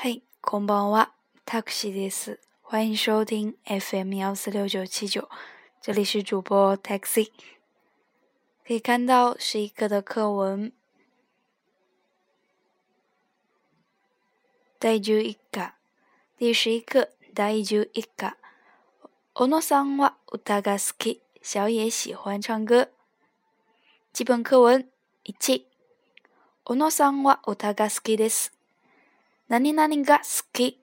嘿，康邦话，taxi 的是，欢迎收听 FM 幺四六九七九，这里是主播 taxi。可以看到十一课的课文，大州一家，第十一课，大州一家。おのさんは歌が好き。小野喜欢唱歌。基本课文一。おのさんは歌が好きです。哪里哪里，嘎斯克！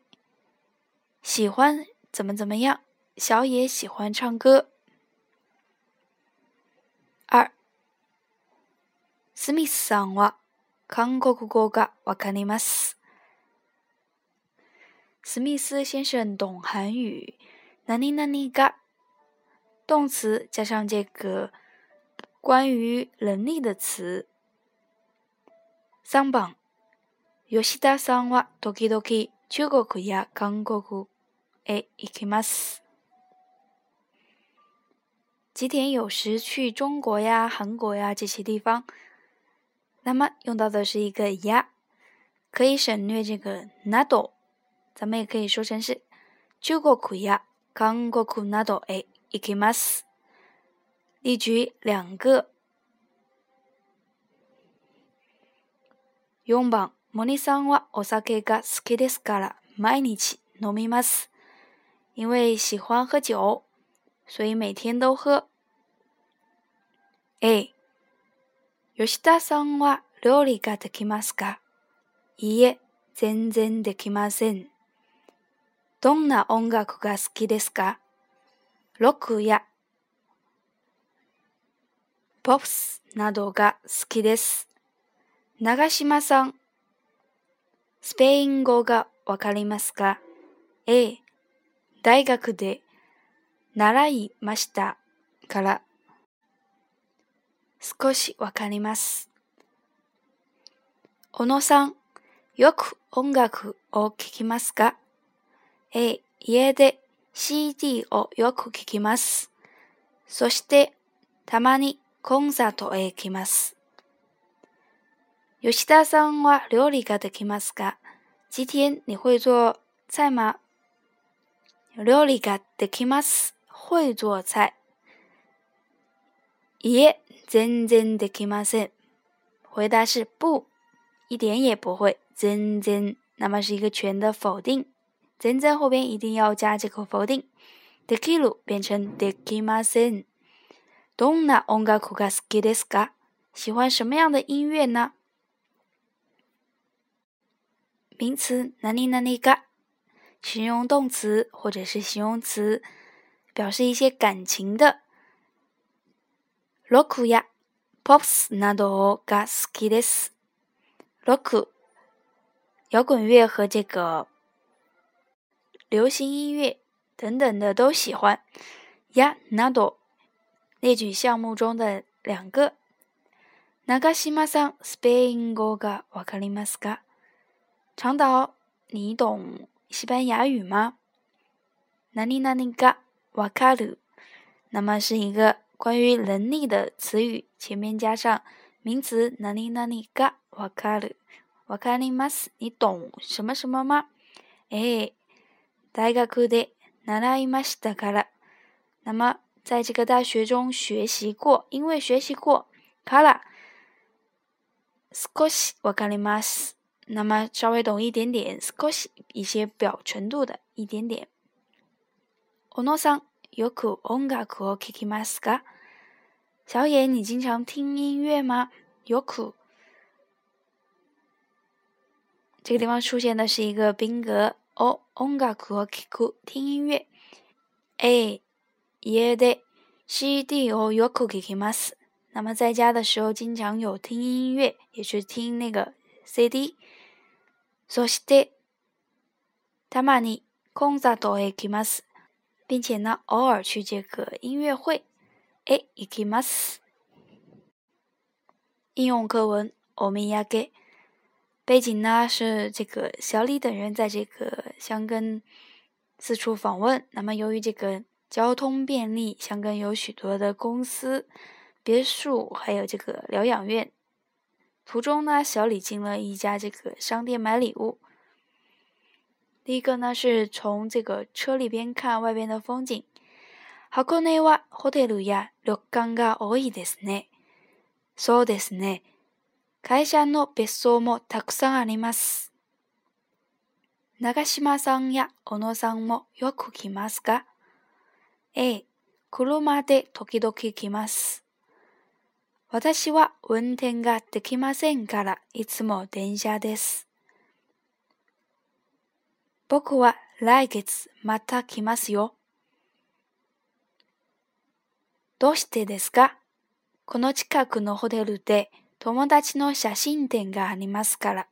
喜欢怎么怎么样？小野喜欢唱歌。二，スミスさんは韓国語がわかります。史密斯先生懂韩语。哪里哪里，嘎。动词加上这个关于能力的词，上榜。吉田有时去中国呀、韩国呀这些地方。那么用到的是一个“呀”，可以省略这个“难道”。咱们也可以说成是“中国や呀，韩国苦难道哎，去吗？”例句两个，拥抱。モニさんはお酒が好きですから毎日飲みます。因为喜欢喝酒，所以每天都喝。A、吉田さんは料理ができますかいいえ、全然できません。どんな音楽が好きですかロックやポップスなどが好きです。長島さんスペイン語がわかりますか ?A、大学で習いましたから少しわかります。小野さん、よく音楽を聴きますか ?A、家で CD をよく聴きます。そして、たまにコンサートへ行きます。有田さんは料理ができますか？今天你会做菜吗？料理ができます。会做菜。え、全然できません。回答是不，一点也不会。全然，那么是一个全的否定。全然后边一定要加这个否定。できる变成できません。どんな音楽が好きですか？喜欢什么样的音乐呢？名词、能力、能力嘎，形容动词或者是形容词，表示一些感情的。ロックやポップスなどが好きです。ロック、摇滚乐和这个流行音乐等等的都喜欢。やなど、列举项目中的两个。長島さん、スペイン語がわかりますか？长岛，你懂西班牙语吗？哪里哪里嘎瓦卡鲁，那么是一个关于能力的词语，前面加上名词哪里哪里嘎瓦卡鲁，瓦卡尼马斯，你懂什么什么吗？哎，大家口袋哪里伊嘛是打卡拉，那么在这个大学中学习过，因为学习过，卡拉，斯科西瓦卡尼马斯。那么稍微懂一点点，只可一些表程度的一点点。ono yoku onga k o k m a s 小野，你经常听音乐吗？yoku。这个地方出现的是一个宾格。哦，onga k o k u 听音乐。a y e a c d 和 yoku k i k i m a s 那么在家的时候，经常有听音乐，也是听那个 CD。たまに他ンサートへ行きます。并且呢，偶尔去这个音乐会，え、行きます。应用课文《我们一背景呢是这个小李等人在这个香根四处访问。那么，由于这个交通便利，香根有许多的公司、别墅，还有这个疗养院。途中呢，小李进了一家这个商店买礼物。第一个呢是从这个车里边看外边的风景。箱根はホテルや旅館が多いですね。そうですね。会社の別荘もたくさんあります。長島さんや小野さんもよく来ますかええ、車で時々来ます。私は運転ができませんからいつも電車です。僕は来月また来ますよ。どうしてですかこの近くのホテルで友達の写真展がありますから。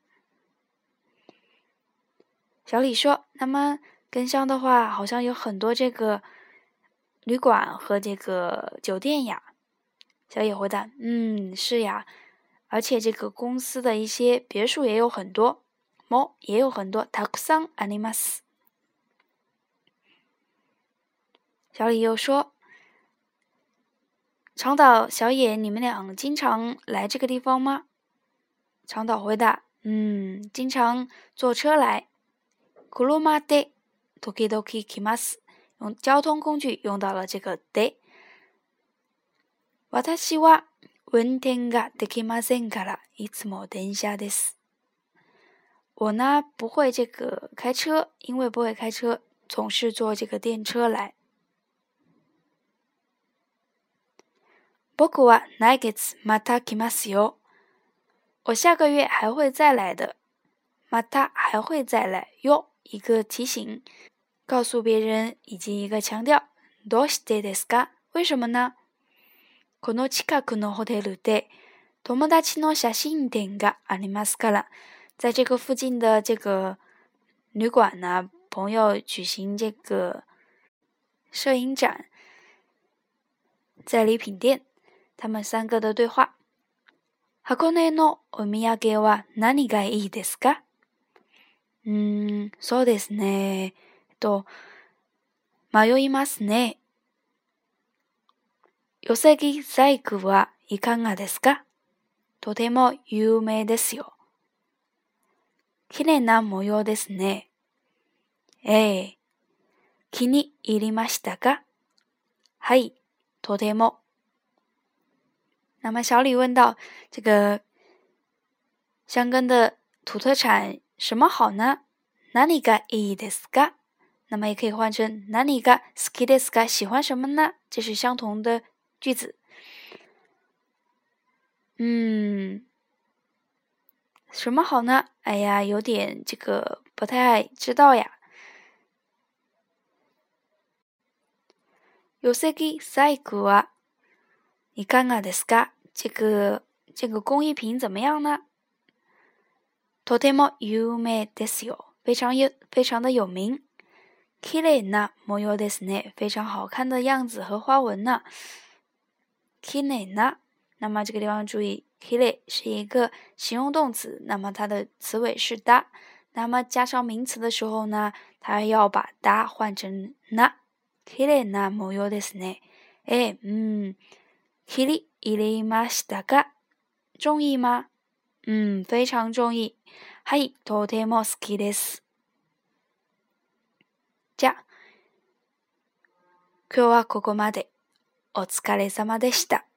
小李说：“那么跟香的话，好像有很多这个旅馆和这个酒店呀。小野回答：“嗯，是呀，而且这个公司的一些别墅也有很多，猫也有很多。タクサンアニマス。”小李又说：“长岛小野，你们俩经常来这个地方吗？”长岛回答：“嗯，经常坐车来。クロマデ、トキトキキマス。用交通工具用到了这个‘ d で’。”私は運転ができませんから、いつも電車です。我呢不会这个开车，因为不会开车，总是坐这个电车来。僕は来月また来ますよ。我下个月还会再来的，また还会再来哟。一个提醒，告诉别人以及一个强调。どうしてですか？为什么呢？この近くのホテルで友達の写真展がありますから、在这个附近的这个旅馆呢，朋友举行这个摄影展，在礼品店，他们三个的对话。箱根のお土産は何がいいですか？うーん、そうですね。と迷いますね。寄席細工はいかがですかとても有名ですよ。綺麗な模様ですね。ええ気に入りましたかはい、とても。那么小李问到：“这个香根的土特产什么好呢？”哪里がいいですか？那么也可以换成哪里が好きですか？喜欢什么呢？这是相同的句子，嗯，什么好呢？哎呀，有点这个不太知道呀。有せぎ赛い啊。你看看です这个这个工艺品怎么样呢？とても有名ですよ，非常有非常的有名。きれいな模様ですね，非常好看的样子和花纹呢。きれいな。那么这个地方注意，きれい是一个形容动词，那么它的词尾是だ。那么加上名词的时候呢，它要把だ换成な。きれいな木曜ですね。哎，嗯。きれい、きれい、マシだか。中意吗？嗯，非常中意。はい、とても好きです。じゃ、今日はここまで。お疲れ様でした。